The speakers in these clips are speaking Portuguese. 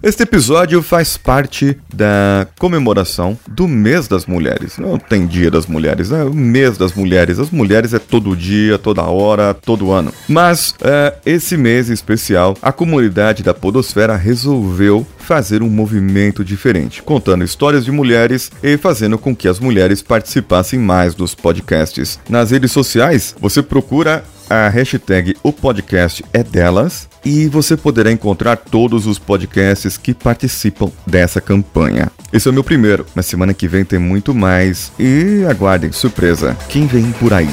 Este episódio faz parte da comemoração do mês das mulheres. Não tem dia das mulheres, é o mês das mulheres. As mulheres é todo dia, toda hora, todo ano. Mas é, esse mês especial, a comunidade da Podosfera resolveu fazer um movimento diferente, contando histórias de mulheres e fazendo com que as mulheres participassem mais dos podcasts. Nas redes sociais, você procura a hashtag O Podcast é Delas e você poderá encontrar todos os podcasts que participam dessa campanha. Esse é o meu primeiro, na semana que vem tem muito mais e aguardem, surpresa, quem vem por aí.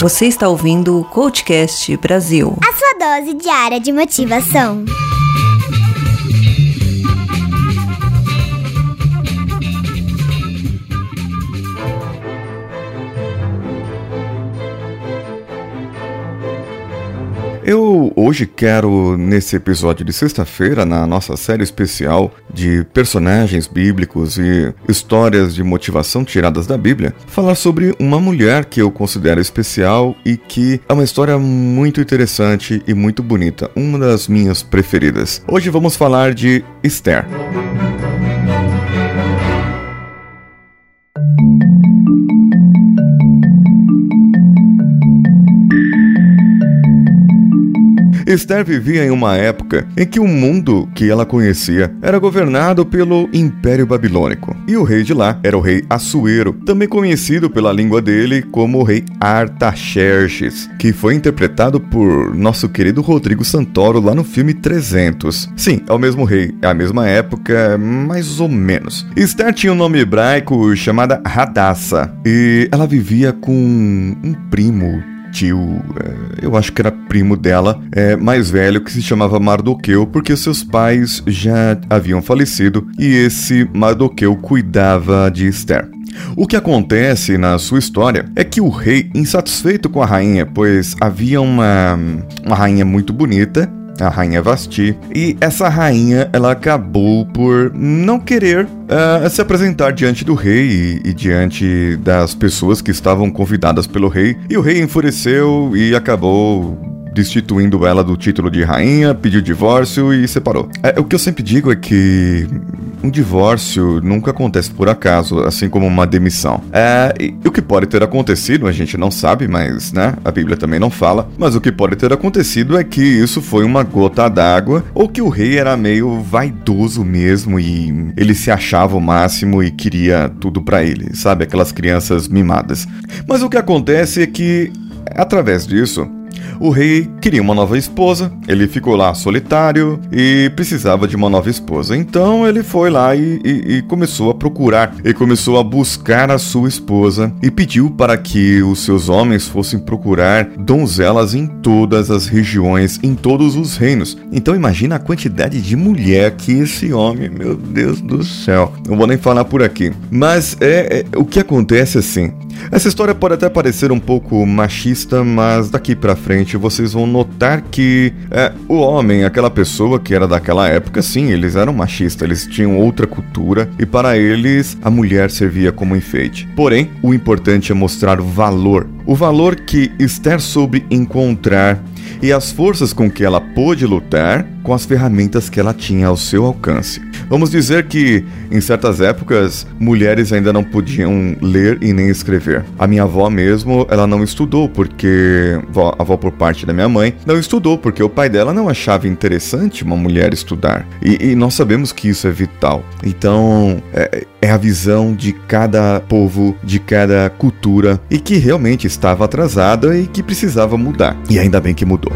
Você está ouvindo o Coachcast Brasil. A sua dose diária de motivação. Eu hoje quero, nesse episódio de sexta-feira, na nossa série especial de personagens bíblicos e histórias de motivação tiradas da Bíblia, falar sobre uma mulher que eu considero especial e que é uma história muito interessante e muito bonita, uma das minhas preferidas. Hoje vamos falar de Esther. Esther vivia em uma época em que o mundo que ela conhecia era governado pelo Império Babilônico. E o rei de lá era o rei Assuero, também conhecido pela língua dele como o rei Artaxerxes, que foi interpretado por nosso querido Rodrigo Santoro lá no filme 300. Sim, é o mesmo rei, é a mesma época, mais ou menos. Esther tinha um nome hebraico chamada Hadassah, e ela vivia com um primo tio, é, eu acho que era primo dela, é, mais velho, que se chamava Mardoqueu, porque seus pais já haviam falecido e esse Mardoqueu cuidava de Esther. O que acontece na sua história é que o rei, insatisfeito com a rainha, pois havia uma, uma rainha muito bonita, a rainha Vasti, e essa rainha ela acabou por não querer uh, se apresentar diante do rei e, e, diante das pessoas que estavam convidadas pelo rei, e o rei enfureceu e acabou destituindo ela do título de rainha, pediu divórcio e separou. É, o que eu sempre digo é que um divórcio nunca acontece por acaso, assim como uma demissão. É, e, e o que pode ter acontecido, a gente não sabe, mas, né, a Bíblia também não fala, mas o que pode ter acontecido é que isso foi uma gota d'água, ou que o rei era meio vaidoso mesmo e ele se achava o máximo e queria tudo para ele, sabe? Aquelas crianças mimadas. Mas o que acontece é que, através disso, o rei queria uma nova esposa, ele ficou lá solitário e precisava de uma nova esposa. Então ele foi lá e, e, e começou a procurar, e começou a buscar a sua esposa e pediu para que os seus homens fossem procurar donzelas em todas as regiões, em todos os reinos. Então imagina a quantidade de mulher que esse homem, meu Deus do céu, não vou nem falar por aqui. Mas é, é o que acontece assim. Essa história pode até parecer um pouco machista, mas daqui para frente vocês vão notar que é, o homem, aquela pessoa que era daquela época, sim, eles eram machistas, eles tinham outra cultura e para eles a mulher servia como enfeite. Porém, o importante é mostrar o valor, o valor que Esther soube encontrar e as forças com que ela pôde lutar com as ferramentas que ela tinha ao seu alcance. Vamos dizer que, em certas épocas, mulheres ainda não podiam ler e nem escrever. A minha avó mesmo, ela não estudou porque a avó por parte da minha mãe não estudou porque o pai dela não achava interessante uma mulher estudar. E, e nós sabemos que isso é vital. Então, é, é a visão de cada povo, de cada cultura e que realmente estava atrasada e que precisava mudar. E ainda bem que mudou.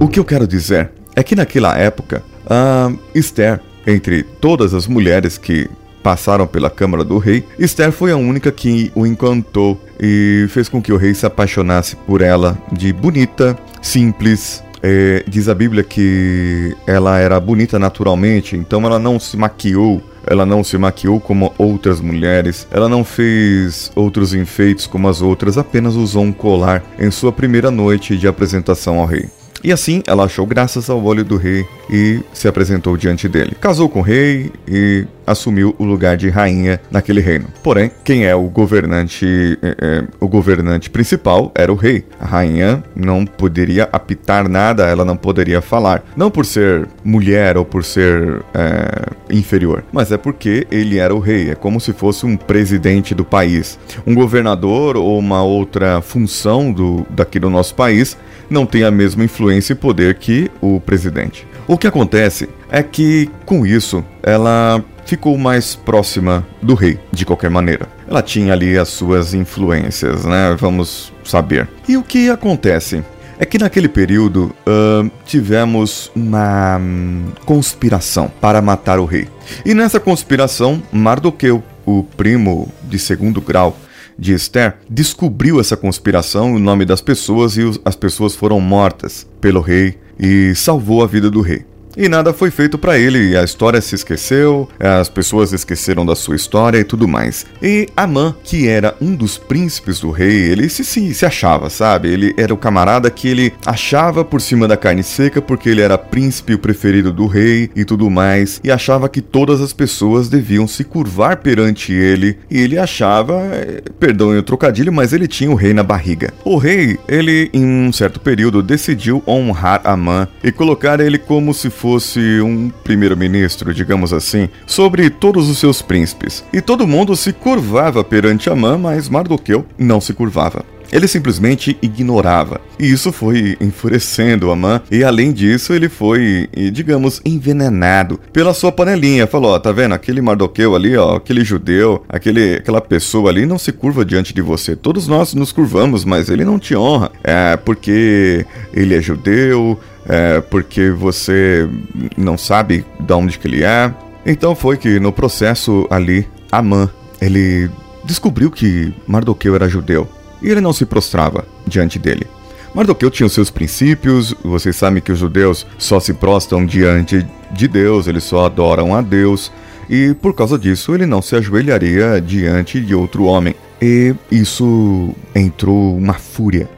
O que eu quero dizer é que naquela época, a Esther, entre todas as mulheres que passaram pela Câmara do Rei, Esther foi a única que o encantou e fez com que o rei se apaixonasse por ela de bonita, simples. É, diz a Bíblia que ela era bonita naturalmente, então ela não se maquiou ela não se maquiou como outras mulheres, ela não fez outros enfeites como as outras, apenas usou um colar em sua primeira noite de apresentação ao rei. E assim ela achou graças ao olho do rei e se apresentou diante dele. Casou com o rei e assumiu o lugar de rainha naquele reino. Porém, quem é o governante, é, é, o governante principal era o rei. A rainha não poderia apitar nada, ela não poderia falar. Não por ser mulher ou por ser é, inferior, mas é porque ele era o rei. É como se fosse um presidente do país. Um governador ou uma outra função do, daqui do nosso país não tem a mesma influência e poder que o presidente. O que acontece é que, com isso, ela ficou mais próxima do rei, de qualquer maneira. Ela tinha ali as suas influências, né? Vamos saber. E o que acontece? É que naquele período uh, tivemos uma um, conspiração para matar o rei. E nessa conspiração, Mardoqueu, o primo de segundo grau, de Esther, descobriu essa conspiração, o nome das pessoas e as pessoas foram mortas pelo rei e salvou a vida do rei e nada foi feito para ele. A história se esqueceu, as pessoas esqueceram da sua história e tudo mais. E Amã, que era um dos príncipes do rei, ele se, se, se achava, sabe? Ele era o camarada que ele achava por cima da carne seca porque ele era príncipe o preferido do rei e tudo mais, e achava que todas as pessoas deviam se curvar perante ele, e ele achava, eh, perdão o trocadilho, mas ele tinha o rei na barriga. O rei, ele em um certo período decidiu honrar Amã e colocar ele como se fosse fosse um primeiro-ministro, digamos assim, sobre todos os seus príncipes. E todo mundo se curvava perante Amã, mas Mardoqueu não se curvava. Ele simplesmente ignorava. E isso foi enfurecendo Amã, e além disso, ele foi, digamos, envenenado pela sua panelinha. Falou: ó, tá vendo? Aquele Mardoqueu ali, ó, aquele judeu, aquele, aquela pessoa ali não se curva diante de você. Todos nós nos curvamos, mas ele não te honra. É porque ele é judeu, é porque você não sabe de onde que ele é. Então foi que no processo ali, Amã, ele descobriu que Mardoqueu era judeu e ele não se prostrava diante dele. Mardoqueu tinha os seus princípios, vocês sabem que os judeus só se prostram diante de Deus, eles só adoram a Deus, e por causa disso ele não se ajoelharia diante de outro homem. E isso entrou uma fúria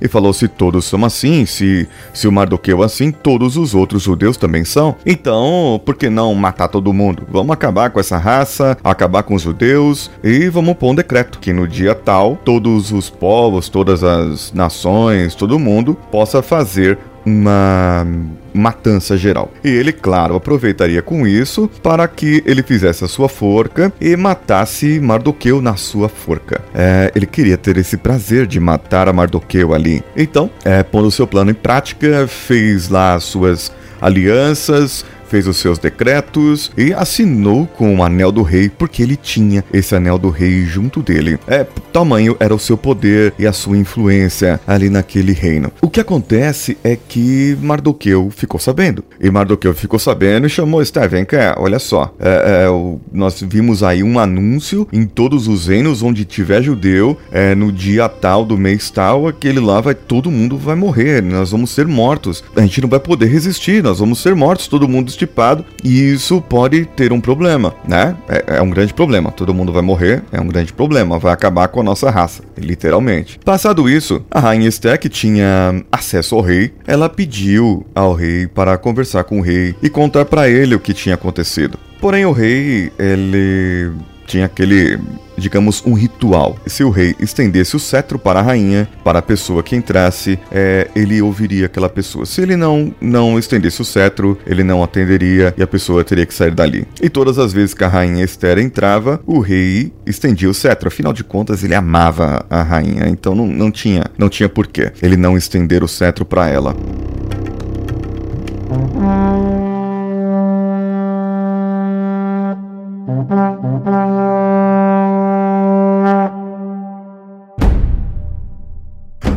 E falou: se todos são assim, se, se o Mardoqueu é assim, todos os outros judeus também são. Então, por que não matar todo mundo? Vamos acabar com essa raça, acabar com os judeus e vamos pôr um decreto que no dia tal, todos os povos, todas as nações, todo mundo possa fazer uma matança geral. E ele, claro, aproveitaria com isso para que ele fizesse a sua forca e matasse Mardoqueu na sua forca. É, ele queria ter esse prazer de matar a Mardoqueu ali. Então, é, pondo seu plano em prática, fez lá as suas alianças, fez os seus decretos e assinou com o anel do rei, porque ele tinha esse anel do rei junto dele. É, tamanho era o seu poder e a sua influência ali naquele reino. O que acontece é que Mardoqueu ficou sabendo. E Mardoqueu ficou sabendo e chamou Esther, vem cá, olha só. É, é, o, nós vimos aí um anúncio em todos os reinos onde tiver judeu, é, no dia tal do mês tal, aquele lá vai, todo mundo vai morrer, nós vamos ser mortos. A gente não vai poder resistir, nós vamos ser mortos, todo mundo estipado, e isso pode ter um problema, né? É, é um grande problema. Todo mundo vai morrer, é um grande problema, vai acabar com a nossa raça, literalmente. Passado isso, a rainha que tinha acesso ao rei, ela pediu ao rei para conversar com o rei e contar para ele o que tinha acontecido. Porém, o rei, ele tinha aquele digamos, um ritual. Se o rei estendesse o cetro para a rainha, para a pessoa que entrasse, é, ele ouviria aquela pessoa. Se ele não, não estendesse o cetro, ele não atenderia e a pessoa teria que sair dali. E todas as vezes que a rainha Esther entrava, o rei estendia o cetro. Afinal de contas, ele amava a rainha, então não, não tinha não tinha porquê ele não estender o cetro para ela.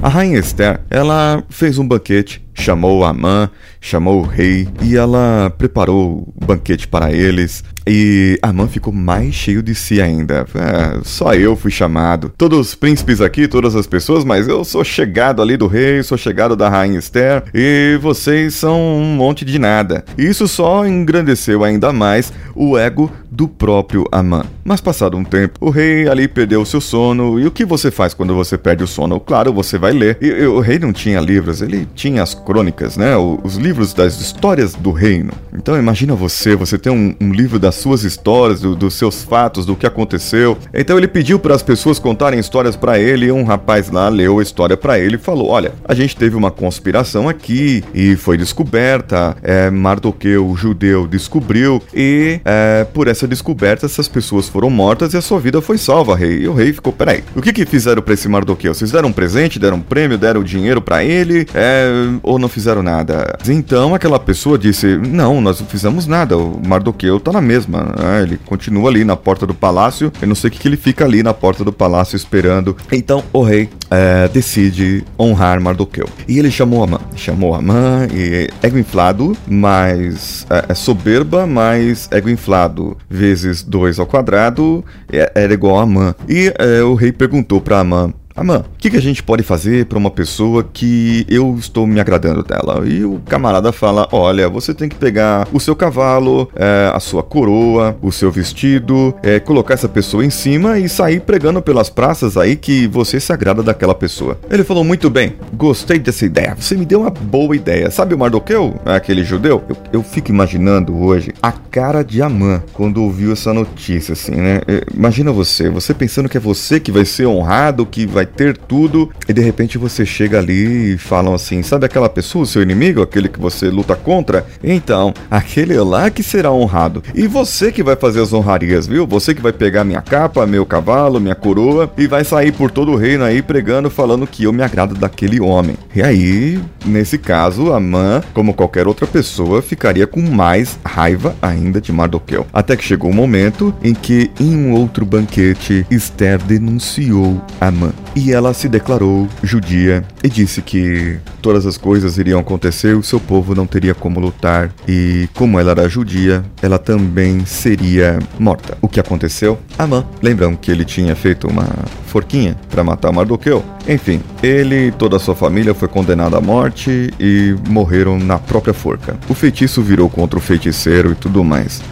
A rainha Esther, ela fez um banquete, chamou Amã, chamou o rei e ela preparou o banquete para eles. E Amã ficou mais cheio de si ainda. É, só eu fui chamado. Todos os príncipes aqui, todas as pessoas, mas eu sou chegado ali do rei, sou chegado da rainha Esther, e vocês são um monte de nada. Isso só engrandeceu ainda mais o ego do próprio Amã. Mas passado um tempo, o rei ali perdeu o seu sono, e o que você faz quando você perde o sono? Claro, você vai ler. E, e o rei não tinha livros, ele tinha as crônicas, né? Os livros das histórias do reino. Então imagina você, você tem um, um livro das suas histórias, do, dos seus fatos, do que aconteceu. Então ele pediu para as pessoas contarem histórias para ele. E um rapaz lá leu a história para ele e falou: Olha, a gente teve uma conspiração aqui e foi descoberta. É, Mardoqueu, o judeu, descobriu e é, por essa descoberta essas pessoas foram mortas e a sua vida foi salva, rei. E o rei ficou: Peraí, o que que fizeram para esse Mardoqueu? Vocês deram um presente, deram um prêmio, deram dinheiro para ele é, ou não fizeram nada? Então aquela pessoa disse: Não, nós não fizemos nada. O Mardoqueu tá na mesma. Né? Ele continua ali na porta do palácio. Eu não sei o que, que ele fica ali na porta do palácio esperando. Então o rei é, decide honrar Mardoqueu. E ele chamou Amã. Chamou Amã e ego inflado, mais é, é soberba, mais ego inflado, vezes 2 ao quadrado, é, era igual a Amã. E é, o rei perguntou para Amã: Amã, o que, que, a gente pode fazer para uma pessoa que eu estou me agradando dela? E o camarada fala: Olha, você tem que pegar o seu cavalo, é, a sua coroa, o seu vestido, é, colocar essa pessoa em cima e sair pregando pelas praças aí que você se agrada daquela pessoa. Ele falou: Muito bem, gostei dessa ideia. Você me deu uma boa ideia. Sabe o Mardoqueu, aquele judeu? Eu, eu fico imaginando hoje a cara de Amã quando ouviu essa notícia, assim, né? É, imagina você, você pensando que é você que vai ser honrado, que vai ter tudo, e de repente você chega ali e falam assim: sabe aquela pessoa, seu inimigo, aquele que você luta contra? Então, aquele lá que será honrado. E você que vai fazer as honrarias, viu? Você que vai pegar minha capa, meu cavalo, minha coroa e vai sair por todo o reino aí pregando, falando que eu me agrado daquele homem. E aí, nesse caso, a mãe, como qualquer outra pessoa, ficaria com mais raiva ainda de Mardoqueu. Até que chegou o um momento em que, em um outro banquete, Esther denunciou Amã e ela se declarou judia e disse que todas as coisas iriam acontecer, o seu povo não teria como lutar e como ela era judia, ela também seria morta. O que aconteceu? Amã, lembram que ele tinha feito uma forquinha para matar Mardoqueu? Enfim, ele e toda a sua família foi condenada à morte e morreram na própria forca. O feitiço virou contra o feiticeiro e tudo mais.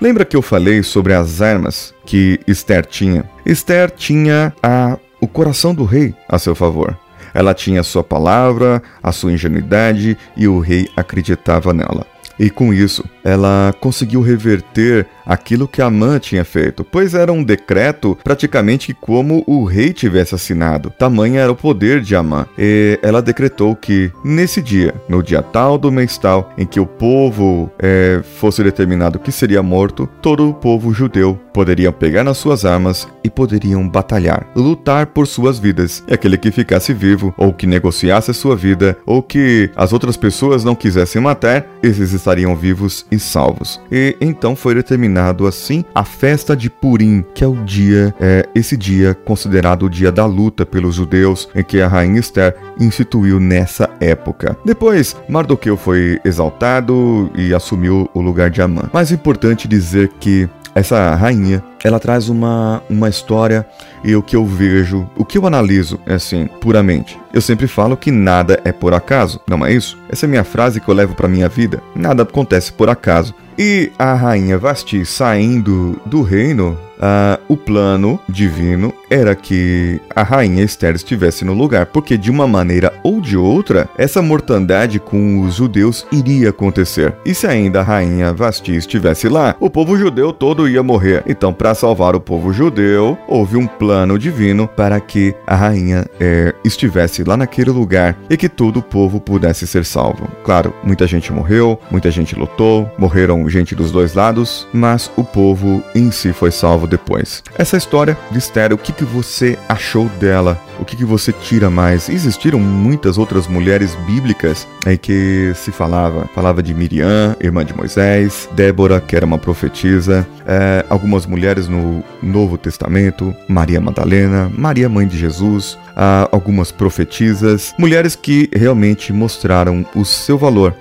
Lembra que eu falei sobre as armas que Esther tinha? Esther tinha a, o coração do rei a seu favor. Ela tinha a sua palavra, a sua ingenuidade e o rei acreditava nela. E com isso, ela conseguiu reverter aquilo que Amã tinha feito, pois era um decreto praticamente como o rei tivesse assinado. Tamanho era o poder de Amã. E ela decretou que nesse dia, no dia tal do mês tal, em que o povo é, fosse determinado que seria morto, todo o povo judeu poderia pegar nas suas armas e poderiam batalhar, lutar por suas vidas. E aquele que ficasse vivo, ou que negociasse a sua vida, ou que as outras pessoas não quisessem matar, esses estariam vivos e salvos. E então foi determinado assim a festa de Purim, que é o dia, é, esse dia considerado o dia da luta pelos judeus, em que a rainha Esther instituiu nessa época. Depois, Mardoqueu foi exaltado e assumiu o lugar de Amã. Mais importante dizer que essa rainha, ela traz uma, uma história e o que eu vejo, o que eu analiso, é assim, puramente. Eu sempre falo que nada é por acaso, não é isso? Essa é minha frase que eu levo para minha vida. Nada acontece por acaso. E a rainha Vasti saindo do reino Uh, o plano divino era que a rainha Esther estivesse no lugar, porque de uma maneira ou de outra, essa mortandade com os judeus iria acontecer. E se ainda a rainha Vasti estivesse lá, o povo judeu todo ia morrer. Então, para salvar o povo judeu, houve um plano divino para que a rainha é, estivesse lá naquele lugar e que todo o povo pudesse ser salvo. Claro, muita gente morreu, muita gente lutou, morreram gente dos dois lados, mas o povo em si foi salvo depois. Essa história de Esther, o que, que você achou dela? O que, que você tira mais? Existiram muitas outras mulheres bíblicas em que se falava. Falava de Miriam, irmã de Moisés, Débora, que era uma profetisa, é, algumas mulheres no Novo Testamento, Maria Madalena, Maria Mãe de Jesus, ah, algumas profetisas, mulheres que realmente mostraram o seu valor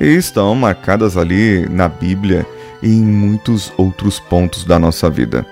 e estão marcadas ali na Bíblia e em muitos outros pontos da nossa vida.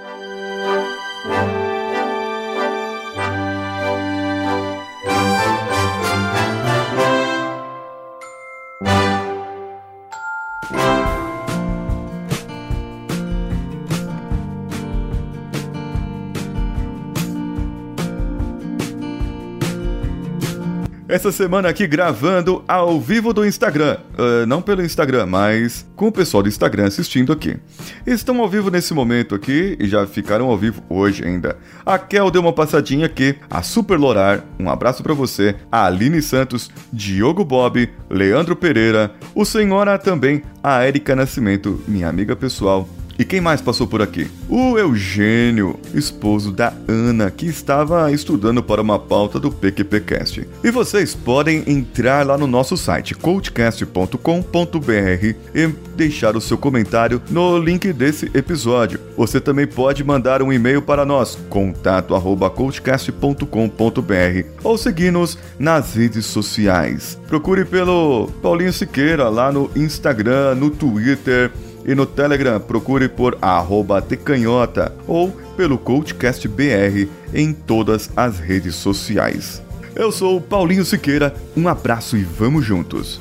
Essa semana aqui gravando ao vivo do Instagram. Uh, não pelo Instagram, mas com o pessoal do Instagram assistindo aqui. Estão ao vivo nesse momento aqui e já ficaram ao vivo hoje ainda. A Kel deu uma passadinha aqui, a Super Lorar, um abraço para você, a Aline Santos, Diogo Bob, Leandro Pereira, o Senhora também, a Erika Nascimento, minha amiga pessoal, e quem mais passou por aqui? O Eugênio, esposo da Ana, que estava estudando para uma pauta do PQPcast. E vocês podem entrar lá no nosso site coachcast.com.br e deixar o seu comentário no link desse episódio. Você também pode mandar um e-mail para nós, contato@coachcast.com.br ou seguir-nos nas redes sociais. Procure pelo Paulinho Siqueira lá no Instagram, no Twitter, e no Telegram, procure por tecanhota ou pelo CoachCastBR em todas as redes sociais. Eu sou Paulinho Siqueira, um abraço e vamos juntos!